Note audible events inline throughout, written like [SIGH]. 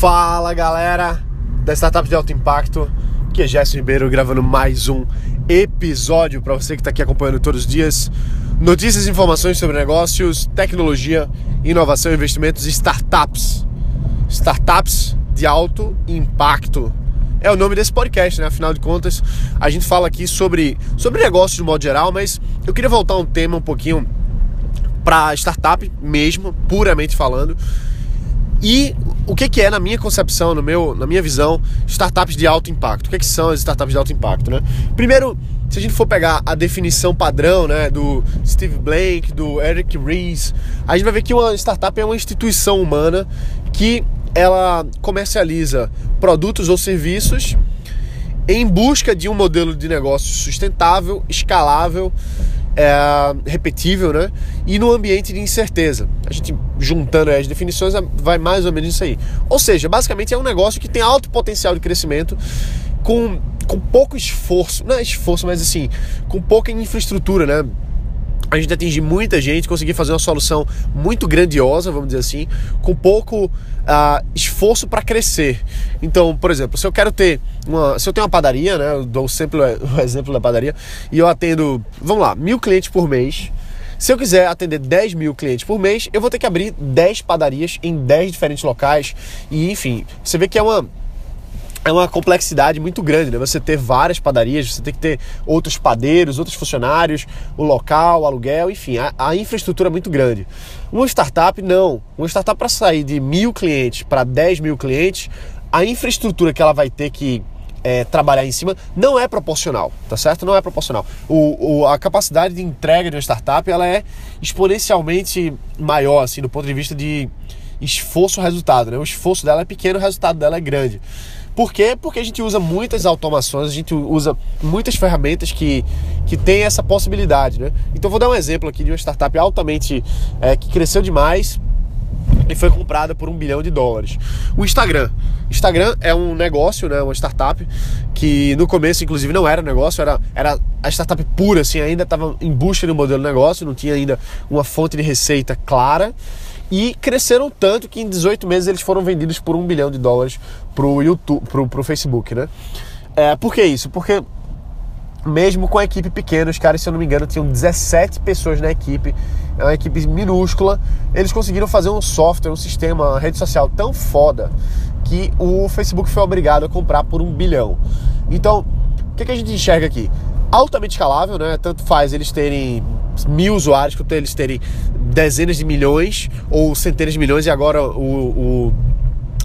Fala galera da Startup de Alto Impacto, que é Gerson Ribeiro gravando mais um episódio para você que está aqui acompanhando todos os dias. Notícias e informações sobre negócios, tecnologia, inovação, investimentos e startups. Startups de alto impacto. É o nome desse podcast, né? Afinal de contas, a gente fala aqui sobre, sobre negócios de modo geral, mas eu queria voltar um tema um pouquinho para startup mesmo, puramente falando e o que, que é, na minha concepção, no meu, na minha visão, startups de alto impacto? O que, que são as startups de alto impacto? Né? Primeiro, se a gente for pegar a definição padrão né, do Steve Blank, do Eric Ries, a gente vai ver que uma startup é uma instituição humana que ela comercializa produtos ou serviços em busca de um modelo de negócio sustentável, escalável é, repetível, né? E no ambiente de incerteza. A gente juntando as definições vai mais ou menos isso aí. Ou seja, basicamente é um negócio que tem alto potencial de crescimento com, com pouco esforço, não é esforço, mas assim, com pouca infraestrutura, né? A gente atingir muita gente, conseguir fazer uma solução muito grandiosa, vamos dizer assim, com pouco uh, esforço para crescer. Então, por exemplo, se eu quero ter uma, se eu tenho uma padaria, né, eu dou sempre o [LAUGHS] exemplo da padaria, e eu atendo, vamos lá, mil clientes por mês. Se eu quiser atender 10 mil clientes por mês, eu vou ter que abrir 10 padarias em 10 diferentes locais. E enfim, você vê que é uma, é uma complexidade muito grande, né? Você ter várias padarias, você tem que ter outros padeiros, outros funcionários, o local, o aluguel, enfim, a, a infraestrutura é muito grande. Uma startup, não. Uma startup para sair de mil clientes para 10 mil clientes, a infraestrutura que ela vai ter que é, trabalhar em cima não é proporcional, tá certo? Não é proporcional. O, o, a capacidade de entrega de uma startup ela é exponencialmente maior, assim, do ponto de vista de esforço-resultado, né? O esforço dela é pequeno, o resultado dela é grande. Por quê? Porque a gente usa muitas automações, a gente usa muitas ferramentas que, que tem essa possibilidade, né? Então vou dar um exemplo aqui de uma startup altamente é, que cresceu demais e foi comprada por um bilhão de dólares. O Instagram. Instagram é um negócio, né, uma startup que no começo, inclusive, não era negócio, era, era a startup pura, assim, ainda estava em busca de um modelo de negócio, não tinha ainda uma fonte de receita clara e cresceram tanto que em 18 meses eles foram vendidos por um bilhão de dólares pro YouTube, pro, pro Facebook, né? É, por que isso? Porque mesmo com a equipe pequena, os caras, se eu não me engano, tinham 17 pessoas na equipe, é uma equipe minúscula, eles conseguiram fazer um software, um sistema, uma rede social tão foda que o Facebook foi obrigado a comprar por um bilhão. Então, o que, que a gente enxerga aqui? Altamente escalável, né? Tanto faz eles terem mil usuários quanto eles terem dezenas de milhões ou centenas de milhões e agora o, o,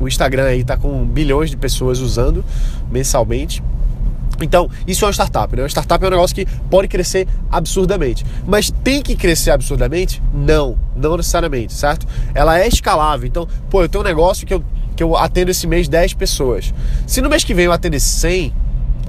o Instagram aí está com bilhões de pessoas usando mensalmente. Então, isso é uma startup, né? Uma startup é um negócio que pode crescer absurdamente. Mas tem que crescer absurdamente? Não, não necessariamente, certo? Ela é escalável. Então, pô, eu tenho um negócio que eu, que eu atendo esse mês 10 pessoas. Se no mês que vem eu atender 100,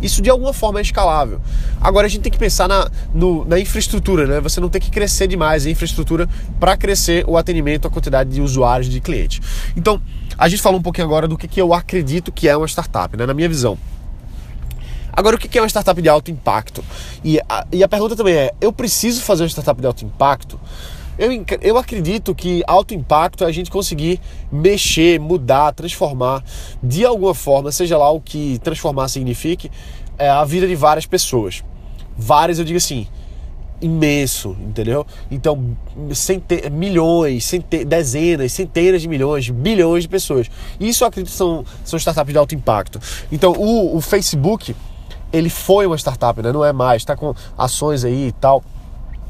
isso de alguma forma é escalável. Agora a gente tem que pensar na, no, na infraestrutura, né? Você não tem que crescer demais a infraestrutura para crescer o atendimento, a quantidade de usuários, de clientes. Então, a gente falou um pouquinho agora do que, que eu acredito que é uma startup, né? Na minha visão. Agora, o que é uma startup de alto impacto? E a, e a pergunta também é: eu preciso fazer uma startup de alto impacto? Eu, eu acredito que alto impacto é a gente conseguir mexer, mudar, transformar de alguma forma, seja lá o que transformar signifique, é, a vida de várias pessoas. Várias, eu digo assim, imenso, entendeu? Então, cente milhões, cente dezenas, centenas de milhões, bilhões de pessoas. Isso eu acredito são, são startups de alto impacto. Então, o, o Facebook, ele foi uma startup, né? não é mais, está com ações aí e tal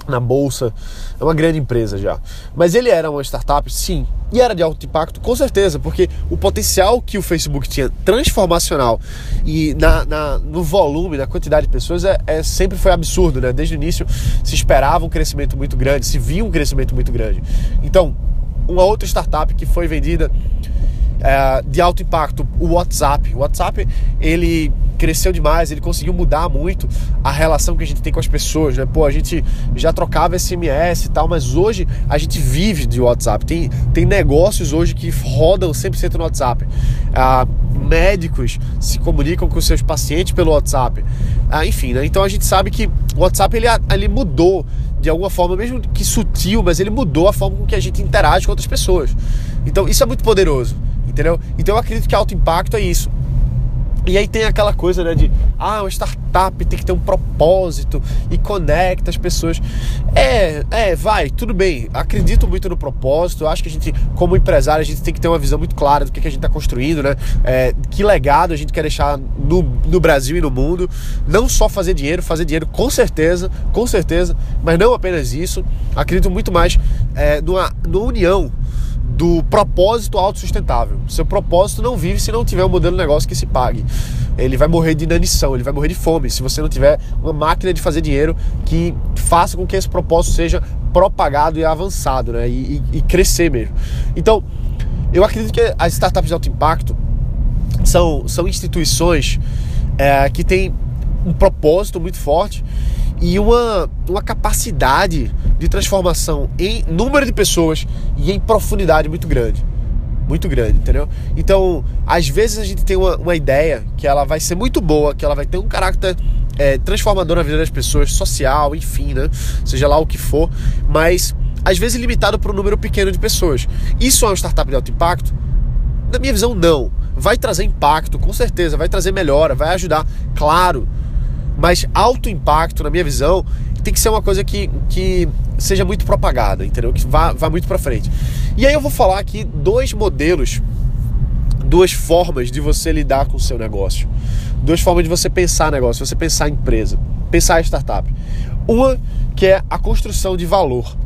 na bolsa, é uma grande empresa já. Mas ele era uma startup, sim, e era de alto impacto, com certeza, porque o potencial que o Facebook tinha transformacional e na, na no volume, na quantidade de pessoas, é, é, sempre foi absurdo, né? Desde o início se esperava um crescimento muito grande, se via um crescimento muito grande. Então, uma outra startup que foi vendida é, de alto impacto, o WhatsApp. O WhatsApp ele cresceu demais, ele conseguiu mudar muito a relação que a gente tem com as pessoas, né? Pô, a gente já trocava SMS e tal, mas hoje a gente vive de WhatsApp. Tem, tem negócios hoje que rodam 100% no WhatsApp. Ah, médicos se comunicam com seus pacientes pelo WhatsApp. Ah, enfim, né? Então a gente sabe que o WhatsApp ele, ele mudou de alguma forma, mesmo que sutil, mas ele mudou a forma com que a gente interage com outras pessoas. Então isso é muito poderoso entendeu? Então eu acredito que alto impacto é isso. E aí tem aquela coisa, né, de ah, uma startup tem que ter um propósito e conecta as pessoas. É, é, vai, tudo bem. Acredito muito no propósito. Acho que a gente, como empresário, a gente tem que ter uma visão muito clara do que, que a gente está construindo, né? É, que legado a gente quer deixar no, no Brasil e no mundo. Não só fazer dinheiro, fazer dinheiro com certeza, com certeza, mas não apenas isso. Acredito muito mais é, numa, numa união do propósito autossustentável. Seu propósito não vive se não tiver um modelo de negócio que se pague. Ele vai morrer de inanição, ele vai morrer de fome se você não tiver uma máquina de fazer dinheiro que faça com que esse propósito seja propagado e avançado, né? E, e, e crescer mesmo. Então, eu acredito que as startups de alto impacto são, são instituições é, que têm um propósito muito forte e uma, uma capacidade de transformação em número de pessoas e em profundidade muito grande. Muito grande, entendeu? Então, às vezes a gente tem uma, uma ideia que ela vai ser muito boa, que ela vai ter um caráter é, transformador na vida das pessoas, social, enfim, né? Seja lá o que for, mas às vezes limitado para um número pequeno de pessoas. Isso é uma startup de alto impacto? Na minha visão, não. Vai trazer impacto, com certeza, vai trazer melhora, vai ajudar, claro. Mas alto impacto, na minha visão, tem que ser uma coisa que, que seja muito propagada, entendeu? Que vá, vá muito para frente. E aí eu vou falar aqui dois modelos, duas formas de você lidar com o seu negócio. Duas formas de você pensar negócio, você pensar empresa, pensar startup. Uma que é a construção de valor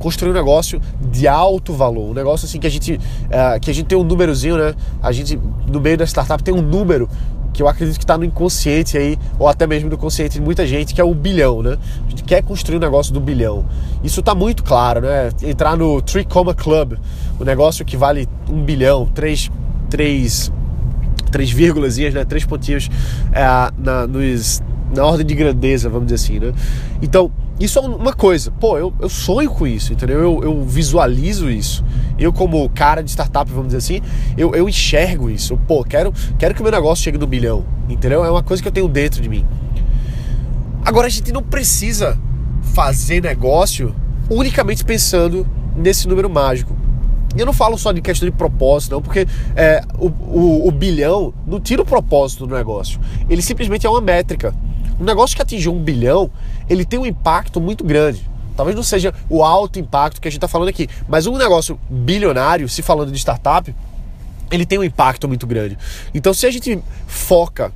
construir um negócio de alto valor, um negócio assim que a gente uh, que a gente tem um númerozinho, né? A gente no meio da startup tem um número que eu acredito que está no inconsciente aí, ou até mesmo no consciente de muita gente, que é o bilhão, né? A gente quer construir um negócio do bilhão. Isso está muito claro, né? Entrar no Three Comma Club, o negócio que vale um bilhão, três, três, três vírgulas, né? Três pontinhos é, na, nos, na ordem de grandeza, vamos dizer assim, né? Então, isso é uma coisa, pô, eu, eu sonho com isso, entendeu? Eu, eu visualizo isso. Eu, como cara de startup, vamos dizer assim, eu, eu enxergo isso. Pô, quero, quero que o meu negócio chegue no bilhão, entendeu? É uma coisa que eu tenho dentro de mim. Agora, a gente não precisa fazer negócio unicamente pensando nesse número mágico. E eu não falo só de questão de propósito, não, porque é, o, o, o bilhão não tira o propósito do negócio. Ele simplesmente é uma métrica. Um negócio que atingiu um bilhão, ele tem um impacto muito grande. Talvez não seja o alto impacto que a gente está falando aqui, mas um negócio bilionário, se falando de startup, ele tem um impacto muito grande. Então, se a gente foca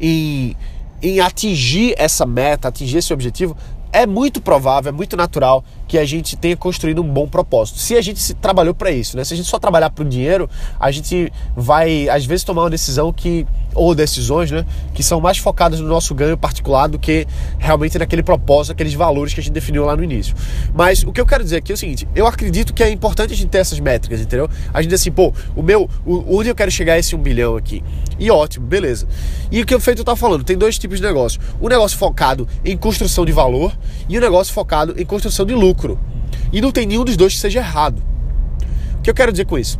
em, em atingir essa meta, atingir esse objetivo, é muito provável, é muito natural que a gente tenha construído um bom propósito. Se a gente se trabalhou para isso, né? Se a gente só trabalhar para o dinheiro, a gente vai às vezes tomar uma decisão que ou decisões, né, que são mais focadas no nosso ganho particular do que realmente naquele propósito, aqueles valores que a gente definiu lá no início. Mas o que eu quero dizer aqui é o seguinte: eu acredito que é importante a gente ter essas métricas, entendeu? A gente diz assim, pô, o meu, o, onde eu quero chegar é esse um bilhão aqui. E ótimo, beleza. E o que o feito eu tava falando, tem dois tipos de negócio: um negócio focado em construção de valor e um negócio focado em construção de lucro. E não tem nenhum dos dois que seja errado. O que eu quero dizer com isso?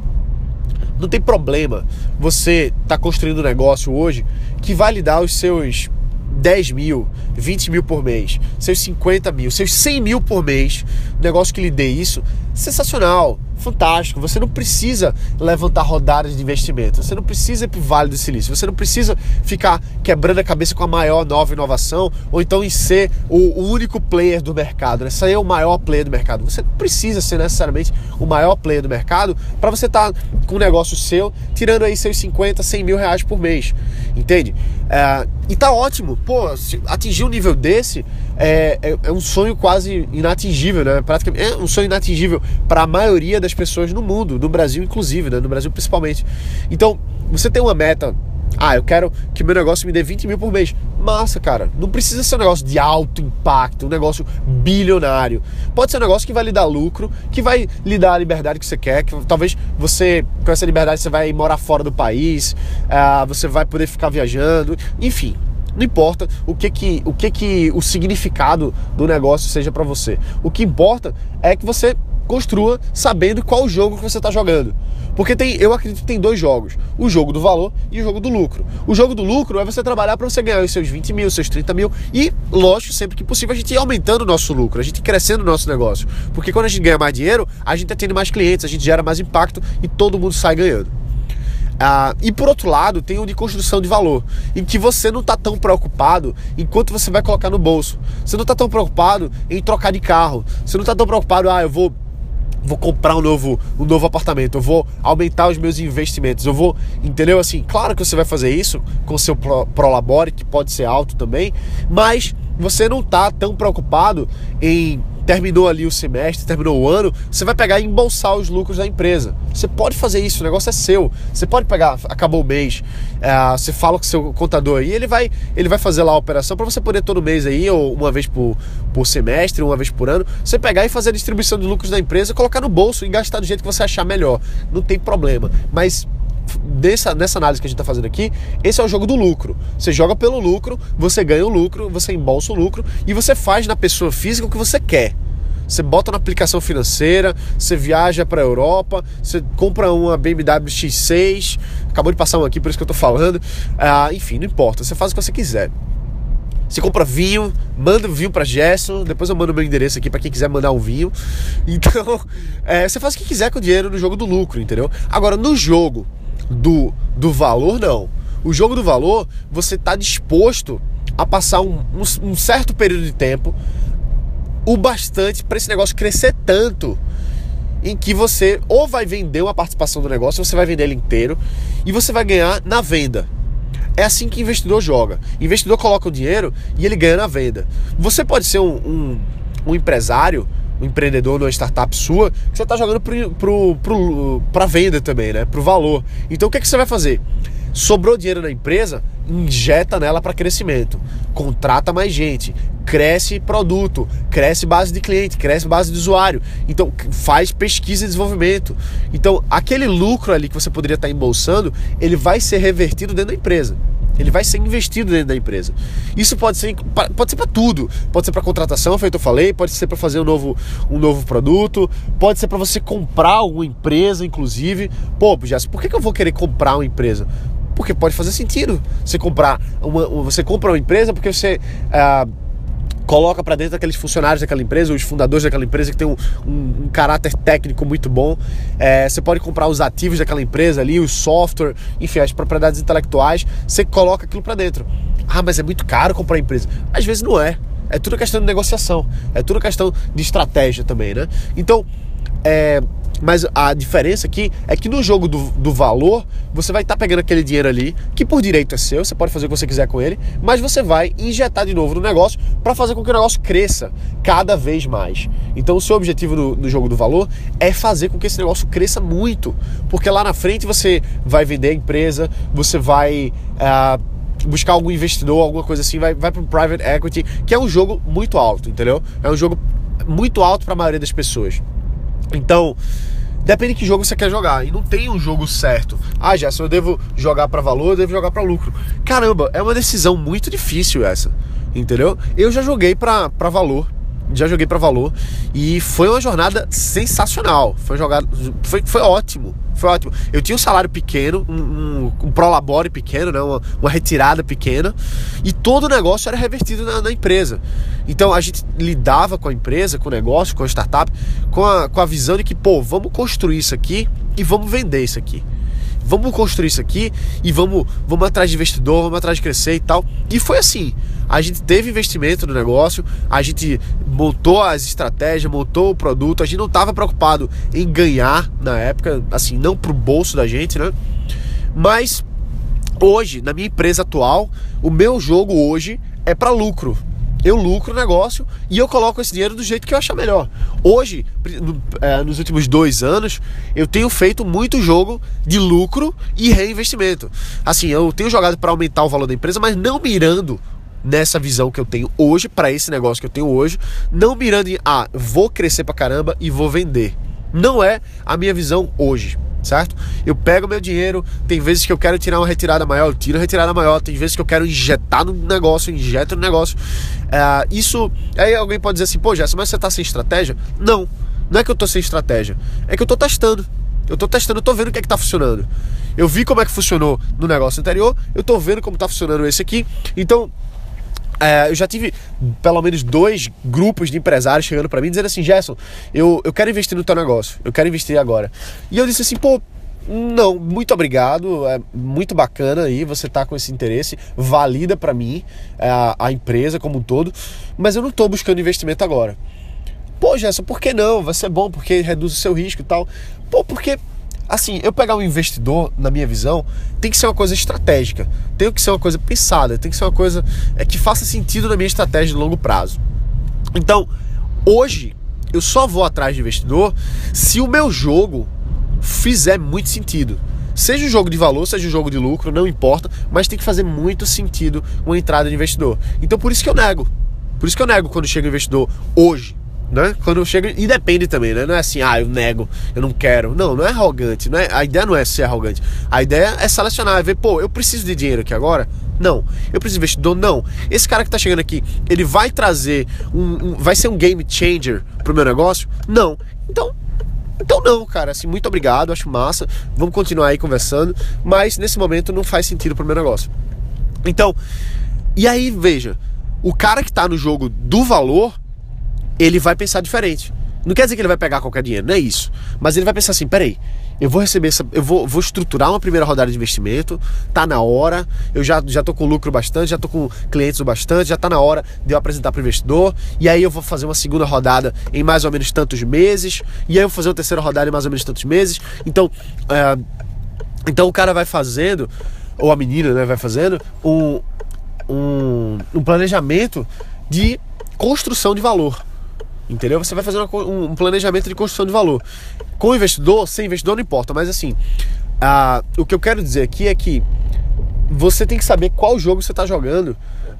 Não tem problema você estar tá construindo um negócio hoje que vai lhe dar os seus 10 mil, 20 mil por mês, seus 50 mil, seus 100 mil por mês, um negócio que lhe dê isso, sensacional fantástico. Você não precisa levantar rodadas de investimento. Você não precisa ir para o Vale do Silício. Você não precisa ficar quebrando a cabeça com a maior nova inovação ou então em ser o único player do mercado. Né? Ser é o maior player do mercado. Você não precisa ser necessariamente o maior player do mercado para você estar tá com um negócio seu tirando aí seus 50, 100 mil reais por mês. Entende? É, e tá ótimo. Pô, atingir um nível desse é, é, é, um sonho quase inatingível, né? Praticamente é um sonho inatingível para a maioria das pessoas no mundo, no Brasil inclusive, né? No Brasil principalmente. Então, você tem uma meta. Ah, eu quero que meu negócio me dê 20 mil por mês. Massa, cara. Não precisa ser um negócio de alto impacto, um negócio bilionário. Pode ser um negócio que vai lhe dar lucro, que vai lhe dar a liberdade que você quer. Que talvez você, com essa liberdade, você vai morar fora do país, uh, você vai poder ficar viajando. Enfim, não importa o que que o que que o significado do negócio seja para você. O que importa é que você construa sabendo qual jogo que você está jogando. Porque tem, eu acredito que tem dois jogos: o jogo do valor e o jogo do lucro. O jogo do lucro é você trabalhar para você ganhar os seus 20 mil, os seus 30 mil e, lógico, sempre que possível, a gente ir aumentando o nosso lucro, a gente crescendo o nosso negócio. Porque quando a gente ganha mais dinheiro, a gente está tendo mais clientes, a gente gera mais impacto e todo mundo sai ganhando. Ah, e por outro lado, tem o de construção de valor, em que você não está tão preocupado enquanto você vai colocar no bolso. Você não está tão preocupado em trocar de carro. Você não está tão preocupado, ah, eu vou vou comprar um novo, um novo apartamento, eu vou aumentar os meus investimentos, eu vou, entendeu? Assim, claro que você vai fazer isso com seu Prolabore, que pode ser alto também, mas você não está tão preocupado em terminou ali o semestre, terminou o ano, você vai pegar e embolsar os lucros da empresa. Você pode fazer isso, o negócio é seu. Você pode pegar, acabou o mês, é, você fala com seu contador aí, ele vai, ele vai fazer lá a operação para você poder todo mês aí, ou uma vez por, por semestre, uma vez por ano, você pegar e fazer a distribuição de lucros da empresa, colocar no bolso e gastar do jeito que você achar melhor. Não tem problema. Mas nessa, nessa análise que a gente está fazendo aqui, esse é o jogo do lucro. Você joga pelo lucro, você ganha o lucro, você embolsa o lucro e você faz na pessoa física o que você quer. Você bota na aplicação financeira, você viaja para a Europa, você compra uma BMW X6, acabou de passar um aqui, por isso que eu estou falando. Ah, enfim, não importa, você faz o que você quiser. Você compra vinho, manda vinho para Gerson, depois eu mando meu endereço aqui para quem quiser mandar um vinho. [LAUGHS] Então, é, você faz o que quiser com o dinheiro no jogo do lucro, entendeu? Agora, no jogo do, do valor, não. O jogo do valor, você está disposto a passar um, um, um certo período de tempo, o bastante para esse negócio crescer tanto em que você ou vai vender uma participação do negócio, ou você vai vender ele inteiro e você vai ganhar na venda. É assim que investidor joga. Investidor coloca o dinheiro e ele ganha na venda. Você pode ser um, um, um empresário um empreendedor numa startup sua, que você está jogando para venda também, né? Para o valor. Então o que, é que você vai fazer? Sobrou dinheiro na empresa, injeta nela para crescimento. Contrata mais gente, cresce produto, cresce base de cliente, cresce base de usuário. Então faz pesquisa e desenvolvimento. Então aquele lucro ali que você poderia estar tá embolsando, ele vai ser revertido dentro da empresa. Ele vai ser investido dentro da empresa. Isso pode ser pode ser para tudo. Pode ser para contratação, feito eu falei, pode ser para fazer um novo, um novo produto, pode ser para você comprar uma empresa, inclusive. Pô, Jéssica, por que, que eu vou querer comprar uma empresa? Porque pode fazer sentido você comprar uma, você compra uma empresa porque você ah, coloca para dentro aqueles funcionários daquela empresa, os fundadores daquela empresa que tem um, um, um caráter técnico muito bom. É, você pode comprar os ativos daquela empresa ali, o software, enfim, as propriedades intelectuais. Você coloca aquilo para dentro. Ah, mas é muito caro comprar a empresa. Às vezes não é. É tudo questão de negociação. É tudo questão de estratégia também, né? Então, é, mas a diferença aqui é que no jogo do, do valor, você vai estar tá pegando aquele dinheiro ali, que por direito é seu, você pode fazer o que você quiser com ele, mas você vai injetar de novo no negócio para fazer com que o negócio cresça cada vez mais. Então, o seu objetivo no, no, jogo do valor é fazer com que esse negócio cresça muito, porque lá na frente você vai vender a empresa, você vai. Uh, buscar algum investidor, alguma coisa assim, vai, vai para o private equity, que é um jogo muito alto, entendeu? É um jogo muito alto para a maioria das pessoas. Então, depende de que jogo você quer jogar. E não tem um jogo certo. Ah, já, se eu devo jogar para valor, eu devo jogar para lucro. Caramba, é uma decisão muito difícil essa. Entendeu? Eu já joguei para valor já joguei para valor e foi uma jornada sensacional. Foi jogado, foi, foi ótimo, foi ótimo. Eu tinha um salário pequeno, um, um, um prolabore pequeno, né? Uma, uma, retirada pequena e todo o negócio era revertido na, na, empresa. Então a gente lidava com a empresa, com o negócio, com a startup, com a, com a visão de que, pô, vamos construir isso aqui e vamos vender isso aqui vamos construir isso aqui e vamos, vamos atrás de investidor, vamos atrás de crescer e tal. E foi assim. A gente teve investimento no negócio, a gente montou as estratégias, montou o produto, a gente não estava preocupado em ganhar na época, assim, não pro bolso da gente, né? Mas hoje, na minha empresa atual, o meu jogo hoje é para lucro eu lucro o negócio e eu coloco esse dinheiro do jeito que eu achar melhor. Hoje, é, nos últimos dois anos, eu tenho feito muito jogo de lucro e reinvestimento. Assim, eu tenho jogado para aumentar o valor da empresa, mas não mirando nessa visão que eu tenho hoje, para esse negócio que eu tenho hoje, não mirando em, ah, vou crescer pra caramba e vou vender. Não é a minha visão hoje certo? Eu pego meu dinheiro, tem vezes que eu quero tirar uma retirada maior, eu tiro a retirada maior, tem vezes que eu quero injetar no negócio, injeto no negócio. É, isso. Aí alguém pode dizer assim, pô, Jéssica, mas você tá sem estratégia? Não, não é que eu tô sem estratégia, é que eu tô testando. Eu tô testando, eu tô vendo o que é que tá funcionando. Eu vi como é que funcionou no negócio anterior, eu tô vendo como tá funcionando esse aqui. Então, é, eu já tive pelo menos dois grupos de empresários chegando para mim dizendo assim: Gerson, eu, eu quero investir no teu negócio, eu quero investir agora. E eu disse assim: pô, Não, muito obrigado. É muito bacana aí você tá com esse interesse. Valida para mim é, a, a, empresa como um todo. Mas eu não tô buscando investimento agora. Pô, Gerson, por que não? Vai ser bom porque reduz o seu risco e tal. Pô, porque assim, eu pegar um investidor, na minha visão, tem que ser uma coisa estratégica, tem que ser uma coisa pensada, tem que ser uma coisa é, que faça sentido na minha estratégia de longo prazo. Então, hoje, eu só vou atrás de investidor se o meu jogo fizer muito sentido. Seja um jogo de valor, seja um jogo de lucro, não importa, mas tem que fazer muito sentido uma entrada de investidor. Então por isso que eu nego. Por isso que eu nego quando chega um investidor hoje. Né? Quando chega. E depende também, né? Não é assim, ah, eu nego, eu não quero. Não, não é arrogante. Não é, a ideia não é ser arrogante. A ideia é selecionar, é ver, pô, eu preciso de dinheiro aqui agora? Não. Eu preciso de investidor? Não. Esse cara que tá chegando aqui, ele vai trazer um, um. vai ser um game changer pro meu negócio? Não. Então, então não, cara, assim, muito obrigado, acho massa. Vamos continuar aí conversando, mas nesse momento não faz sentido pro meu negócio. Então, e aí, veja, o cara que tá no jogo do valor, ele vai pensar diferente. Não quer dizer que ele vai pegar qualquer dinheiro, não é isso. Mas ele vai pensar assim, peraí, eu vou receber essa, eu vou, vou estruturar uma primeira rodada de investimento, tá na hora, eu já, já tô com lucro bastante, já tô com clientes o bastante, já tá na hora de eu apresentar para o investidor, e aí eu vou fazer uma segunda rodada em mais ou menos tantos meses, e aí eu vou fazer uma terceira rodada em mais ou menos tantos meses. Então, é, então o cara vai fazendo, ou a menina né, vai fazendo, um, um, um planejamento de construção de valor. Entendeu? Você vai fazer uma, um planejamento de construção de valor. Com investidor, sem investidor não importa, mas assim, o que eu quero dizer aqui é que você tem que saber qual jogo você está jogando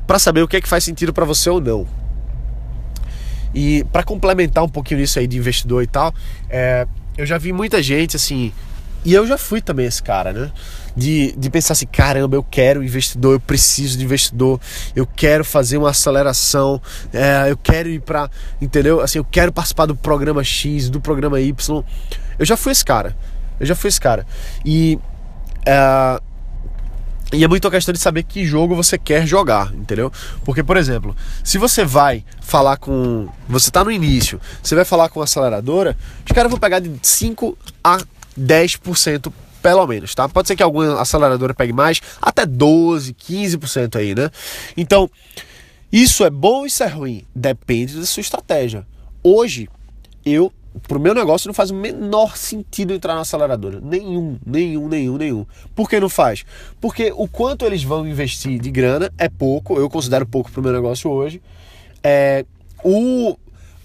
para saber o que é que faz sentido para você ou não. E para complementar um pouquinho isso aí de investidor e tal, é, eu já vi muita gente assim, e eu já fui também esse cara, né? De, de pensar assim, caramba, eu quero investidor, eu preciso de investidor, eu quero fazer uma aceleração, é, eu quero ir pra, entendeu? Assim, eu quero participar do programa X, do programa Y. Eu já fui esse cara, eu já fui esse cara. E, é, e é muito a questão de saber que jogo você quer jogar, entendeu? Porque, por exemplo, se você vai falar com. Você tá no início, você vai falar com a aceleradora, os caras vão pegar de 5 a 10% pelo menos, tá? Pode ser que alguma aceleradora pegue mais, até 12, 15% aí, né? Então, isso é bom ou isso é ruim? Depende da sua estratégia. Hoje, eu, pro meu negócio, não faz o menor sentido entrar na aceleradora. Nenhum, nenhum, nenhum, nenhum. Por que não faz? Porque o quanto eles vão investir de grana é pouco, eu considero pouco pro meu negócio hoje. É, o,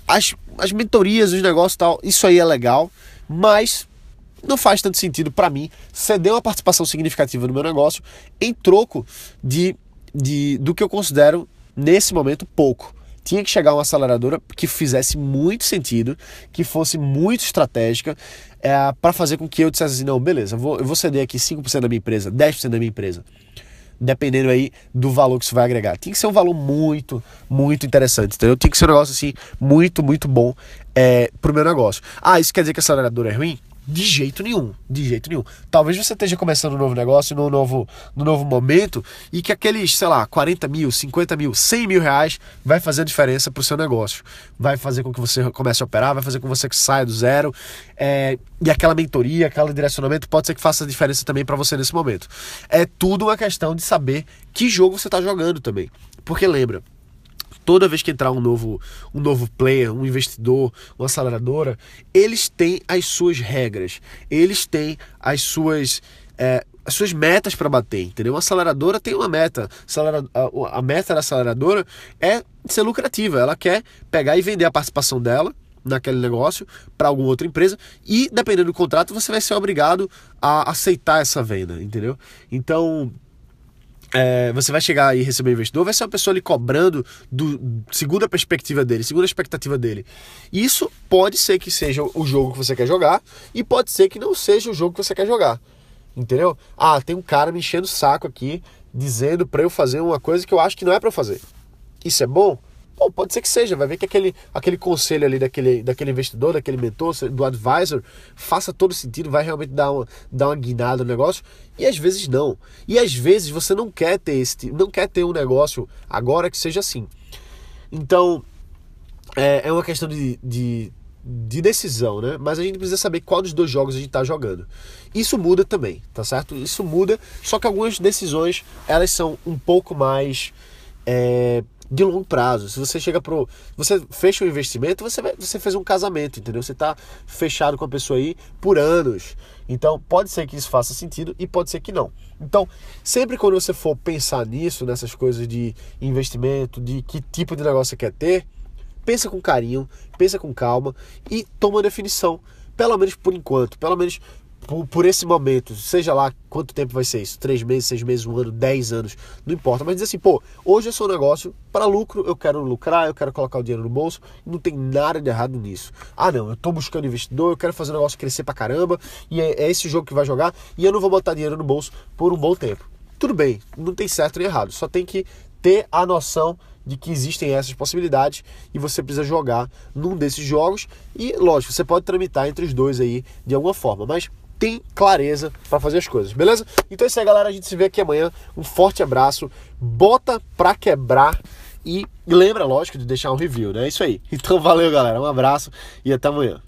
as, as mentorias, os negócios e tal, isso aí é legal, mas não faz tanto sentido para mim ceder uma participação significativa no meu negócio em troco de, de do que eu considero nesse momento pouco. Tinha que chegar uma aceleradora que fizesse muito sentido, que fosse muito estratégica, é, para fazer com que eu dissesse assim: não, beleza, eu vou, eu vou ceder aqui 5% da minha empresa, 10% da minha empresa dependendo aí do valor que isso vai agregar. Tem que ser um valor muito, muito interessante, entendeu? Tem que ser um negócio assim, muito, muito bom é, pro meu negócio. Ah, isso quer dizer que a aceleradora é ruim? De jeito nenhum, de jeito nenhum. Talvez você esteja começando um novo negócio, num novo, num novo momento, e que aqueles, sei lá, 40 mil, 50 mil, 100 mil reais vai fazer a diferença para o seu negócio. Vai fazer com que você comece a operar, vai fazer com que você saia do zero. É, e aquela mentoria, aquele direcionamento pode ser que faça a diferença também para você nesse momento. É tudo uma questão de saber que jogo você está jogando também. Porque lembra, toda vez que entrar um novo, um novo player, um investidor, uma aceleradora, eles têm as suas regras, eles têm as suas. É, as suas metas para bater, entendeu? Uma aceleradora tem uma meta. A, meta da aceleradora é ser lucrativa. Ela quer pegar e vender a participação dela naquele negócio para alguma outra empresa e dependendo do contrato você vai ser obrigado a aceitar essa venda, entendeu? Então é, você vai chegar e receber um investidor, vai ser uma pessoa ali cobrando do segundo a perspectiva dele, segundo a expectativa dele. Isso pode ser que seja o jogo que você quer jogar e pode ser que não seja o jogo que você quer jogar. Entendeu? Ah, tem um cara me enchendo o saco aqui dizendo para eu fazer uma coisa que eu acho que não é para fazer. Isso é bom? Bom, pode ser que seja, vai ver que aquele, aquele conselho ali daquele, daquele investidor, daquele mentor, do advisor, faça todo sentido, vai realmente dar uma, dar uma guinada no negócio, e às vezes não. E às vezes você não quer ter esse não quer ter um negócio agora que seja assim. Então, é, é uma questão de, de de decisão, né? Mas a gente precisa saber qual dos dois jogos a gente está jogando. Isso muda também, tá certo? Isso muda, só que algumas decisões elas são um pouco mais é, de longo prazo. Se você chega pro. Você fecha um investimento, você, você fez um casamento, entendeu? Você está fechado com a pessoa aí por anos. Então, pode ser que isso faça sentido e pode ser que não. Então, sempre quando você for pensar nisso, nessas coisas de investimento, de que tipo de negócio você quer ter, pensa com carinho, pensa com calma e toma definição. Pelo menos por enquanto, pelo menos por, por, esse momento, seja lá quanto tempo vai ser isso, três meses, seis meses, um ano, dez anos, não importa, mas diz assim, pô, hoje é só um negócio para lucro, eu quero lucrar, eu quero colocar o dinheiro no bolso, não tem nada de errado nisso. Ah, não, eu tô buscando investidor, eu quero fazer o negócio crescer pra caramba, e é, é esse jogo que vai jogar, e eu não vou botar dinheiro no bolso por um bom tempo. Tudo bem, não tem certo nem errado, só tem que ter a noção de que existem essas possibilidades e você precisa jogar num desses jogos e lógico, você pode tramitar entre os dois aí de alguma forma, mas tem clareza para fazer as coisas, beleza? Então é isso aí, galera. A gente se vê aqui amanhã. Um forte abraço. Bota pra quebrar. E lembra, lógico, de deixar um review, né? É isso aí. [LAUGHS] Então valeu, galera. Um abraço e até amanhã.